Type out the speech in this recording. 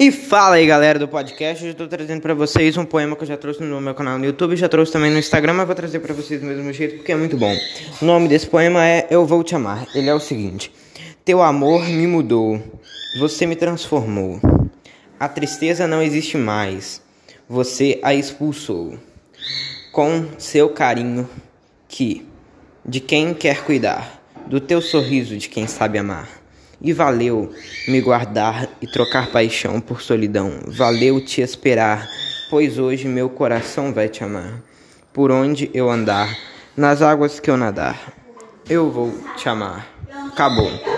E fala aí galera do podcast, eu estou trazendo para vocês um poema que eu já trouxe no meu canal no YouTube, já trouxe também no Instagram, mas vou trazer para vocês do mesmo jeito porque é muito bom. O nome desse poema é Eu Vou Te Amar. Ele é o seguinte: Teu amor me mudou, você me transformou. A tristeza não existe mais, você a expulsou. Com seu carinho, que de quem quer cuidar, do teu sorriso de quem sabe amar. E valeu me guardar e trocar paixão por solidão. Valeu te esperar, pois hoje meu coração vai te amar. Por onde eu andar, nas águas que eu nadar, eu vou te amar. Acabou.